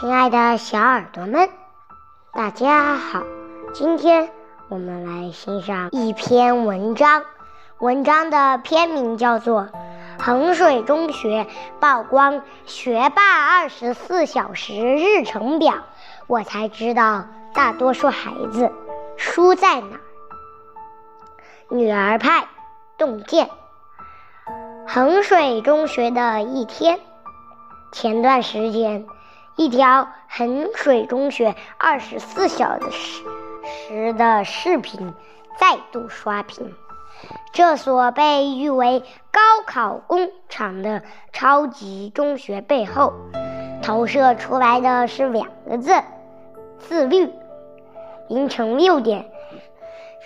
亲爱的小耳朵们，大家好！今天我们来欣赏一篇文章，文章的篇名叫做《衡水中学曝光学霸二十四小时日程表》，我才知道大多数孩子输在哪儿。女儿派洞见，衡水中学的一天，前段时间。一条衡水中学二十四小时时的视频再度刷屏。这所被誉为高考工厂的超级中学背后，投射出来的是两个字：自律。凌晨六点，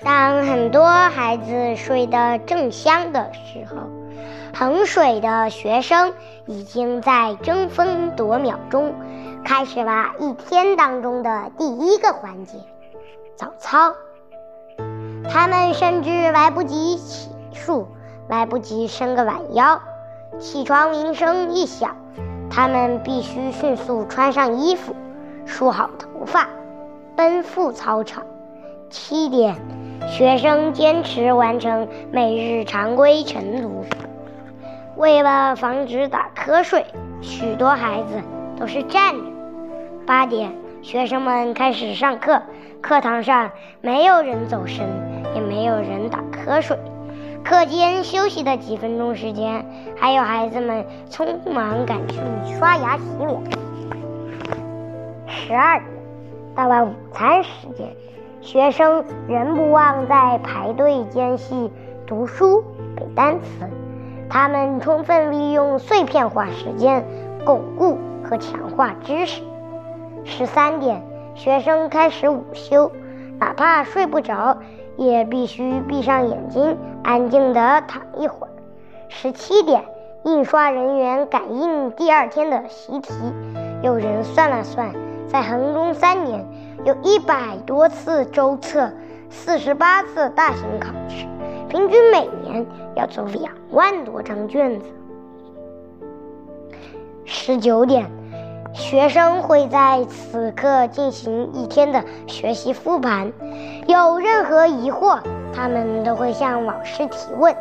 当很多孩子睡得正香的时候，衡水的学生已经在争分夺秒中。开始了一天当中的第一个环节——早操。他们甚至来不及洗漱，来不及伸个懒腰，起床铃声一响，他们必须迅速穿上衣服，梳好头发，奔赴操场。七点，学生坚持完成每日常规晨读。为了防止打瞌睡，许多孩子都是站着。八点，学生们开始上课。课堂上没有人走神，也没有人打瞌睡。课间休息的几分钟时间，还有孩子们匆忙赶去刷牙洗脸。十二点，到了午餐时间，学生仍不忘在排队间隙读书背单词。他们充分利用碎片化时间，巩固和强化知识。十三点，学生开始午休，哪怕睡不着，也必须闭上眼睛，安静地躺一会儿。十七点，印刷人员赶印第二天的习题。有人算了算，在衡中三年，有一百多次周测，四十八次大型考试，平均每年要做两万多张卷子。十九点。学生会在此刻进行一天的学习复盘，有任何疑惑，他们都会向老师提问。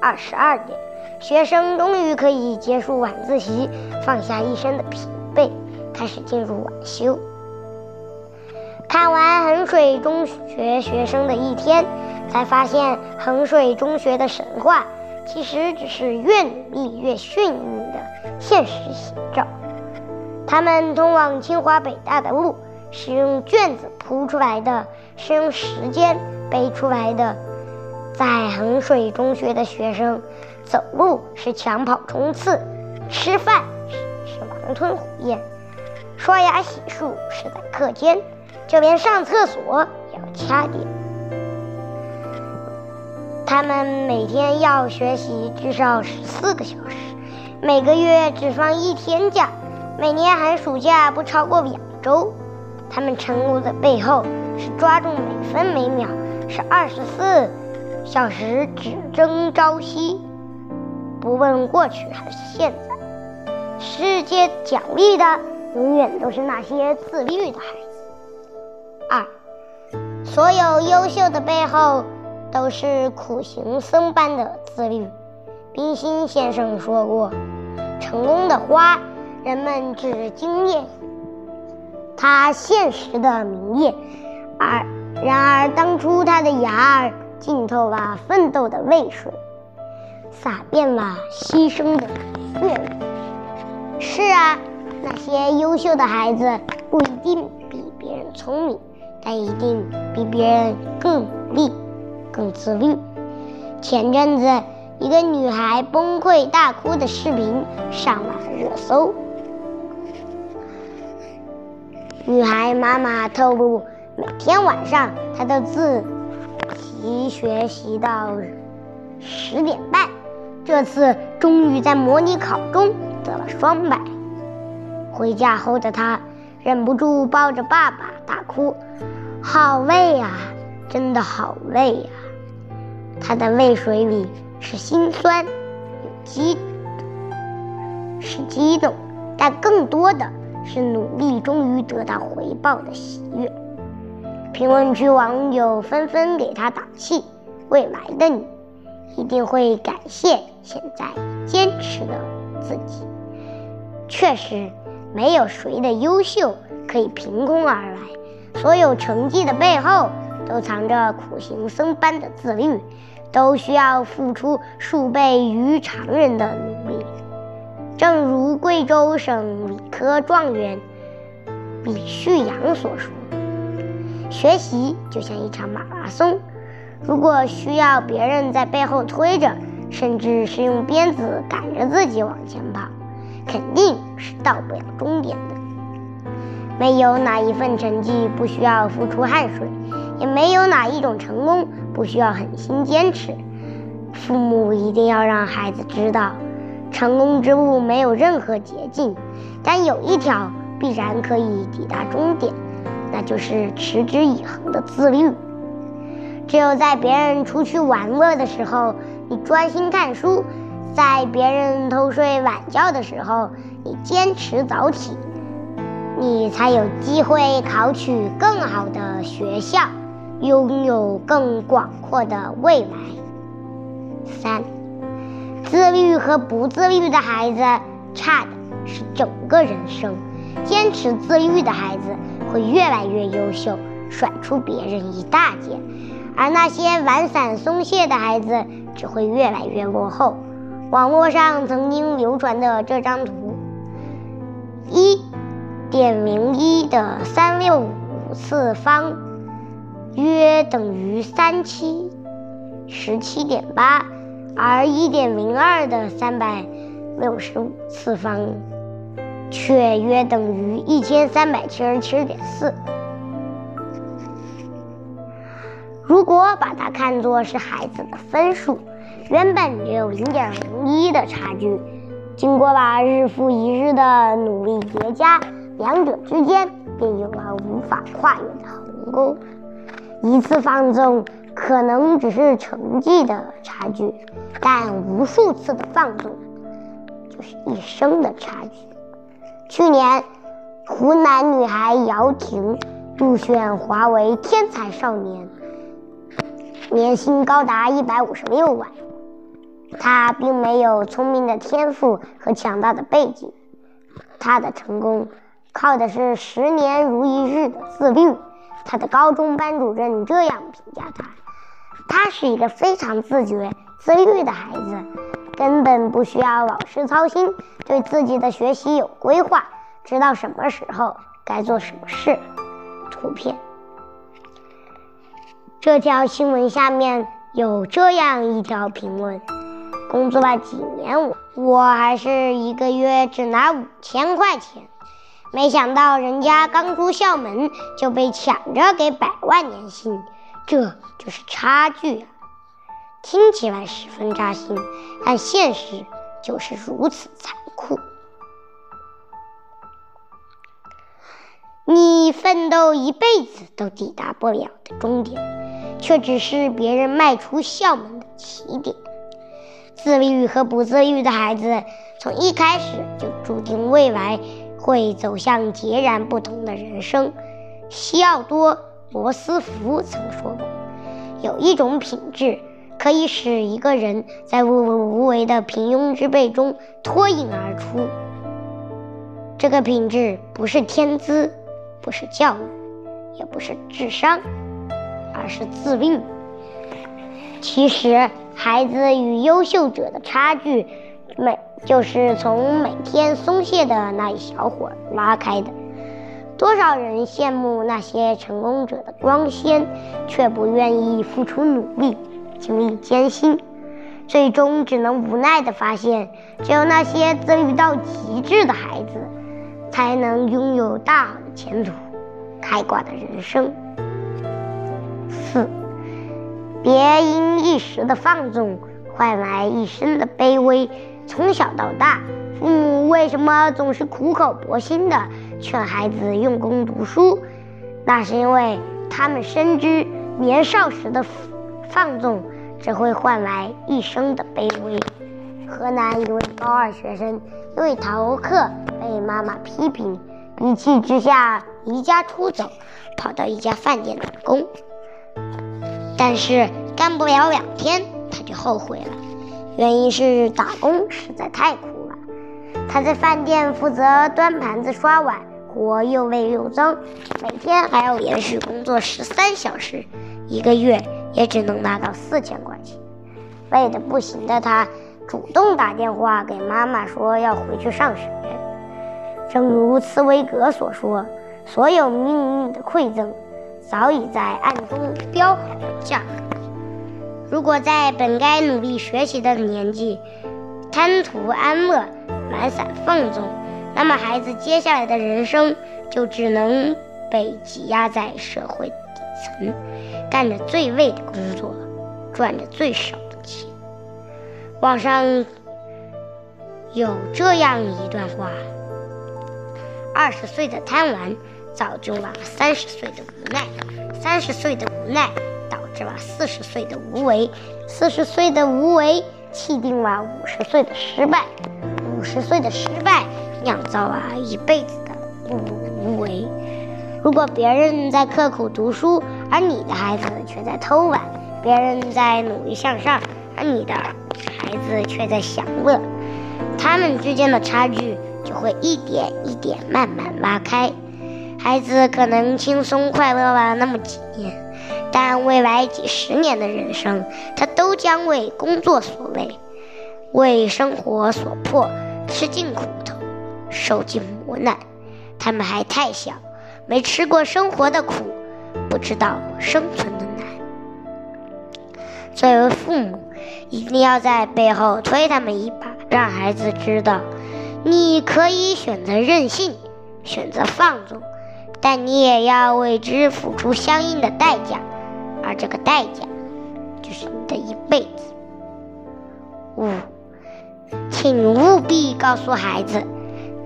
二十二点，学生终于可以结束晚自习，放下一身的疲惫，开始进入晚修。看完衡水中学学生的一天，才发现衡水中学的神话。其实只是越努力越幸运的现实写照。他们通往清华北大的路是用卷子铺出来的，是用时间背出来的。在衡水中学的学生，走路是抢跑冲刺，吃饭是狼吞虎咽，刷牙洗漱是在课间，就连上厕所也要掐点。他们每天要学习至少十四个小时，每个月只放一天假，每年寒暑假不超过两周。他们成功的背后是抓住每分每秒，是二十四小时只争朝夕，不问过去还是现在。世界奖励的永远都是那些自律的孩子。二，所有优秀的背后。都是苦行僧般的自律。冰心先生说过：“成功的花，人们只惊艳它现实的明艳，而然而当初它的芽儿浸透了奋斗的泪水，洒遍了牺牲的血泪。”是啊，那些优秀的孩子不一定比别人聪明，但一定比别人更努力。更自律。前阵子，一个女孩崩溃大哭的视频上了热搜。女孩妈妈透露，每天晚上她都自习学习到十点半，这次终于在模拟考中得了双百。回家后的她忍不住抱着爸爸大哭：“好累呀，真的好累呀。”他的泪水里是心酸，有激，是激动，但更多的是努力终于得到回报的喜悦。评论区网友纷纷给他打气：“未来的你一定会感谢现在坚持的自己。”确实，没有谁的优秀可以凭空而来，所有成绩的背后都藏着苦行僧般的自律，都需要付出数倍于常人的努力。正如贵州省理科状元李旭阳所说：“学习就像一场马拉松，如果需要别人在背后推着，甚至是用鞭子赶着自己往前跑。”肯定是到不了终点的。没有哪一份成绩不需要付出汗水，也没有哪一种成功不需要狠心坚持。父母一定要让孩子知道，成功之路没有任何捷径，但有一条必然可以抵达终点，那就是持之以恒的自律。只有在别人出去玩乐的时候，你专心看书。在别人偷睡晚觉的时候，你坚持早起，你才有机会考取更好的学校，拥有更广阔的未来。三，自律和不自律的孩子差的是整个人生。坚持自律的孩子会越来越优秀，甩出别人一大截；而那些懒散松懈的孩子只会越来越落后。网络上曾经流传的这张图：一点零一的三六五次方约等于三七十七点八，而一点零二的三百六十五次方却约等于一千三百七十七点四。如果把它看作是孩子的分数。原本只有零点零一的差距，经过了日复一日的努力叠加，两者之间便有了无法跨越的鸿沟。一次放纵可能只是成绩的差距，但无数次的放纵就是一生的差距。去年，湖南女孩姚婷入选华为天才少年，年薪高达一百五十六万。他并没有聪明的天赋和强大的背景，他的成功靠的是十年如一日的自律。他的高中班主任这样评价他：他是一个非常自觉、自律的孩子，根本不需要老师操心，对自己的学习有规划，知道什么时候该做什么事。图片。这条新闻下面有这样一条评论。工作了几年，我我还是一个月只拿五千块钱，没想到人家刚出校门就被抢着给百万年薪，这就是差距啊！听起来十分扎心，但现实就是如此残酷。你奋斗一辈子都抵达不了的终点，却只是别人迈出校门的起点。自律和不自律的孩子，从一开始就注定未来会走向截然不同的人生。西奥多·罗斯福曾说过：“有一种品质，可以使一个人在碌碌无为的平庸之辈中脱颖而出。这个品质不是天资，不是教育，也不是智商，而是自律。其实。”孩子与优秀者的差距，每就是从每天松懈的那一小会儿拉开的。多少人羡慕那些成功者的光鲜，却不愿意付出努力，经历艰辛，最终只能无奈地发现，只有那些自律到极致的孩子，才能拥有大好的前途，开挂的人生。四。别因一时的放纵换来一生的卑微。从小到大，父母为什么总是苦口婆心的劝孩子用功读书？那是因为他们深知年少时的放纵只会换来一生的卑微。河南一位高二学生因为逃课被妈妈批评，一气之下离家出走，跑到一家饭店打工。但是干不了两天，他就后悔了，原因是打工实在太苦了。他在饭店负责端盘子、刷碗，活又累又脏，每天还要连续工作十三小时，一个月也只能拿到四千块钱。累得不行的他，主动打电话给妈妈说要回去上学。正如茨威格所说：“所有命运的馈赠，早已在暗中标好了价格。如果在本该努力学习的年纪，贪图安乐、懒散放纵，那么孩子接下来的人生就只能被挤压在社会底层，干着最累的工作，赚着最少的钱。”网上有这样一段话。二十岁的贪玩，造就了三十岁的无奈；三十岁的无奈，导致了四十岁的无为；四十岁的无为，气定了五十岁的失败；五十岁的失败，酿造了一辈子的碌碌无为。如果别人在刻苦读书，而你的孩子却在偷懒；别人在努力向上，而你的孩子却在享乐，他们之间的差距。就会一点一点慢慢拉开，孩子可能轻松快乐了那么几年，但未来几十年的人生，他都将为工作所累，为生活所迫，吃尽苦头，受尽磨难。他们还太小，没吃过生活的苦，不知道生存的难。作为父母，一定要在背后推他们一把，让孩子知道。你可以选择任性，选择放纵，但你也要为之付出相应的代价，这个代价就是你的一辈子。五，请务必告诉孩子：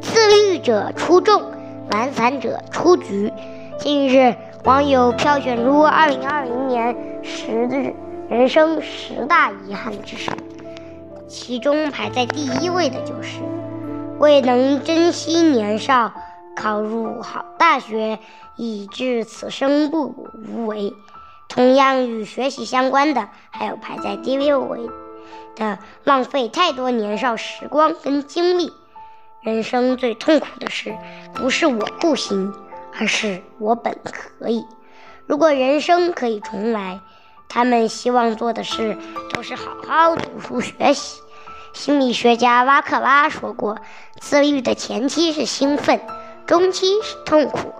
自律者出众，懒散者出局。近日，网友票选出二零二零年十日人生十大遗憾之事，其中排在第一位的就是。未能珍惜年少，考入好大学，以致此生不无为。同样与学习相关的，还有排在第六位的浪费太多年少时光跟精力。人生最痛苦的事，不是我不行，而是我本可以。如果人生可以重来，他们希望做的事都是好好读书学习。心理学家瓦克拉说过：“自律的前期是兴奋，中期是痛苦，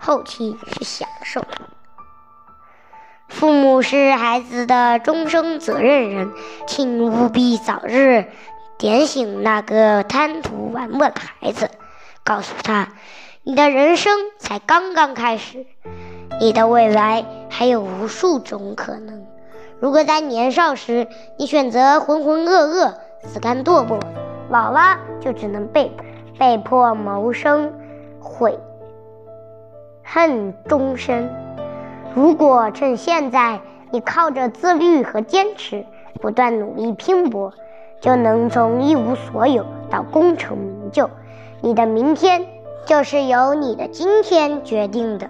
后期是享受。”父母是孩子的终生责任人，请务必早日点醒那个贪图玩乐的孩子，告诉他：“你的人生才刚刚开始，你的未来还有无数种可能。如果在年少时你选择浑浑噩噩，”自甘堕落，老了就只能被被迫谋生，悔恨终身。如果趁现在，你靠着自律和坚持，不断努力拼搏，就能从一无所有到功成名就。你的明天就是由你的今天决定的。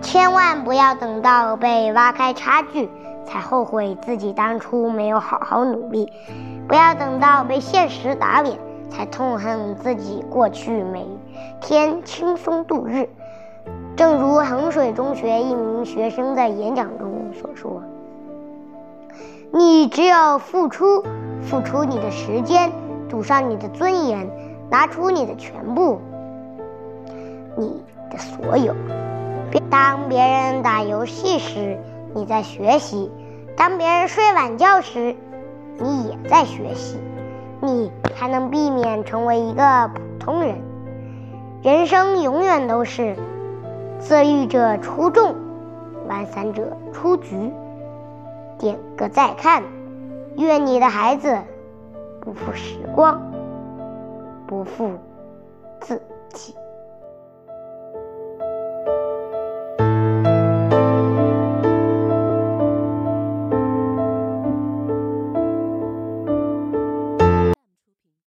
千万不要等到被挖开差距。才后悔自己当初没有好好努力，不要等到被现实打脸才痛恨自己过去每天轻松度日。正如衡水中学一名学生在演讲中所说：“你只有付出，付出你的时间，赌上你的尊严，拿出你的全部，你的所有。当别人打游戏时，你在学习。”当别人睡晚觉时，你也在学习，你才能避免成为一个普通人。人生永远都是自律者出众，懒散者出局。点个再看，愿你的孩子不负时光，不负自己。